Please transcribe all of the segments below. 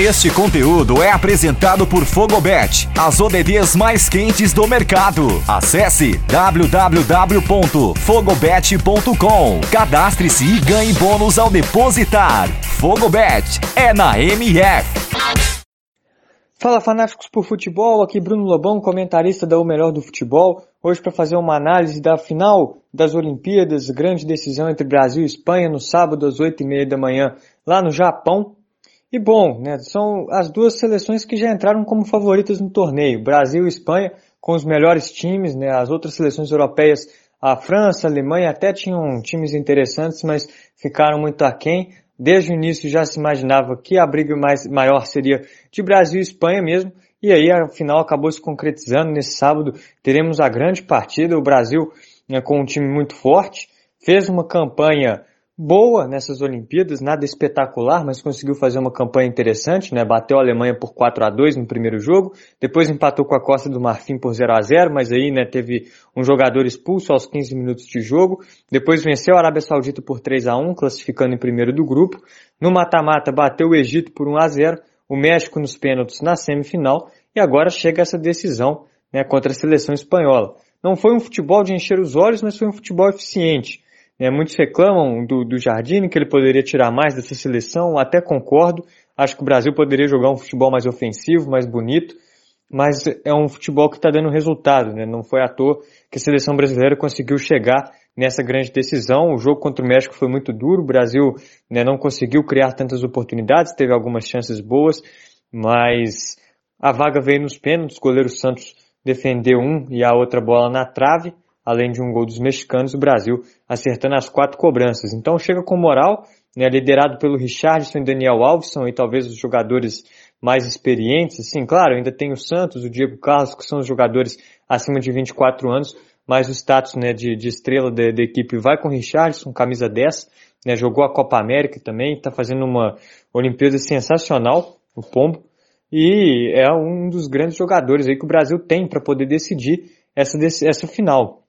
Este conteúdo é apresentado por Fogobet, as ODDs mais quentes do mercado. Acesse www.fogobet.com. Cadastre-se e ganhe bônus ao depositar. Fogobet é na MF. Fala fanáticos por futebol, aqui Bruno Lobão, comentarista da O Melhor do Futebol. Hoje para fazer uma análise da final das Olimpíadas, grande decisão entre Brasil e Espanha no sábado às 8h30 da manhã lá no Japão. E bom, né, são as duas seleções que já entraram como favoritas no torneio, Brasil e Espanha, com os melhores times, né, as outras seleções europeias, a França, a Alemanha até tinham times interessantes, mas ficaram muito aquém. Desde o início já se imaginava que a briga mais, maior seria de Brasil e Espanha mesmo, e aí a final acabou se concretizando. Nesse sábado teremos a grande partida, o Brasil né, com um time muito forte, fez uma campanha boa nessas Olimpíadas, nada espetacular, mas conseguiu fazer uma campanha interessante, né? Bateu a Alemanha por 4 a 2 no primeiro jogo, depois empatou com a Costa do Marfim por 0 a 0, mas aí, né, teve um jogador expulso aos 15 minutos de jogo, depois venceu a Arábia Saudita por 3 a 1, classificando em primeiro do grupo. No mata-mata bateu o Egito por 1 a 0, o México nos pênaltis na semifinal e agora chega essa decisão, né, contra a seleção espanhola. Não foi um futebol de encher os olhos, mas foi um futebol eficiente é, muitos reclamam do, do Jardine, que ele poderia tirar mais dessa seleção, até concordo. Acho que o Brasil poderia jogar um futebol mais ofensivo, mais bonito, mas é um futebol que está dando resultado, né? Não foi à toa que a seleção brasileira conseguiu chegar nessa grande decisão. O jogo contra o México foi muito duro, o Brasil né, não conseguiu criar tantas oportunidades, teve algumas chances boas, mas a vaga veio nos pênaltis, o goleiro Santos defendeu um e a outra bola na trave além de um gol dos mexicanos, o Brasil acertando as quatro cobranças. Então chega com moral, né, liderado pelo Richardson e Daniel Alves, aí talvez os jogadores mais experientes. Assim, claro, ainda tem o Santos, o Diego Carlos, que são os jogadores acima de 24 anos, mas o status né, de, de estrela da, da, equipe vai com o Richardson, camisa 10, né, jogou a Copa América também, está fazendo uma Olimpíada sensacional, o Pombo, e é um dos grandes jogadores aí que o Brasil tem para poder decidir essa, essa final.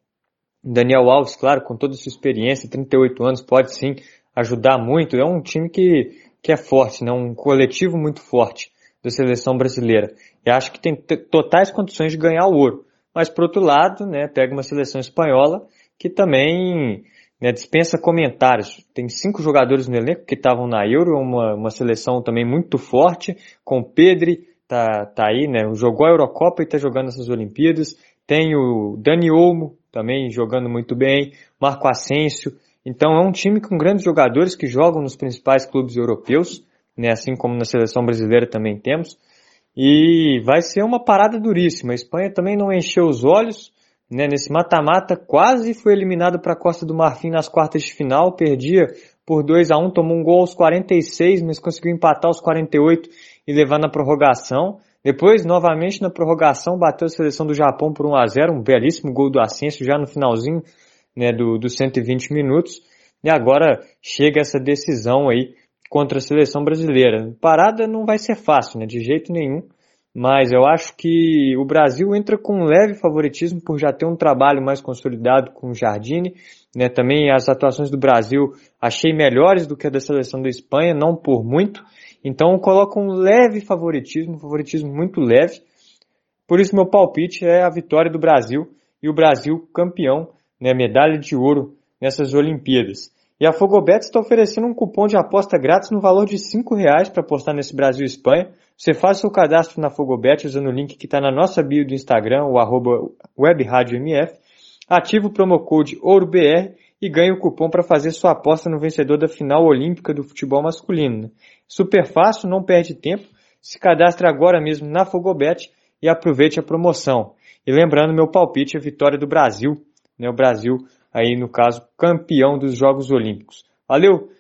Daniel Alves, claro, com toda a sua experiência, 38 anos, pode sim ajudar muito. É um time que, que é forte, né? um coletivo muito forte da seleção brasileira. E acho que tem totais condições de ganhar o ouro. Mas, por outro lado, né, pega uma seleção espanhola que também né, dispensa comentários. Tem cinco jogadores no elenco que estavam na Euro, uma, uma seleção também muito forte, com o Pedri, tá, tá aí, né, jogou a Eurocopa e está jogando essas Olimpíadas. Tem o Dani Olmo, também jogando muito bem, Marco Asensio. Então é um time com grandes jogadores que jogam nos principais clubes europeus, né, assim como na seleção brasileira também temos. E vai ser uma parada duríssima. A Espanha também não encheu os olhos, né, nesse mata-mata, quase foi eliminado para a Costa do Marfim nas quartas de final, perdia por 2 a 1 tomou um gol aos 46, mas conseguiu empatar aos 48 e levar na prorrogação. Depois, novamente na prorrogação, bateu a seleção do Japão por 1 a 0 um belíssimo gol do Ascenso já no finalzinho né, do, dos 120 minutos. E agora chega essa decisão aí contra a seleção brasileira. Parada não vai ser fácil, né, de jeito nenhum. Mas eu acho que o Brasil entra com um leve favoritismo por já ter um trabalho mais consolidado com o Jardine. Né, também as atuações do Brasil achei melhores do que a da seleção da Espanha, não por muito. Então coloco um leve favoritismo, um favoritismo muito leve. Por isso meu palpite é a vitória do Brasil e o Brasil campeão, né, medalha de ouro nessas Olimpíadas. E a Fogobet está oferecendo um cupom de aposta grátis no valor de R$ reais para apostar nesse Brasil e Espanha. Você faz seu cadastro na Fogobet usando o link que está na nossa bio do Instagram, o arroba webradiomf. Ativa o promo code OUROBR e ganhe o cupom para fazer sua aposta no vencedor da final olímpica do futebol masculino. Super fácil, não perde tempo. Se cadastre agora mesmo na Fogobet e aproveite a promoção. E lembrando, meu palpite é a vitória do Brasil. Né? O Brasil, aí no caso, campeão dos Jogos Olímpicos. Valeu!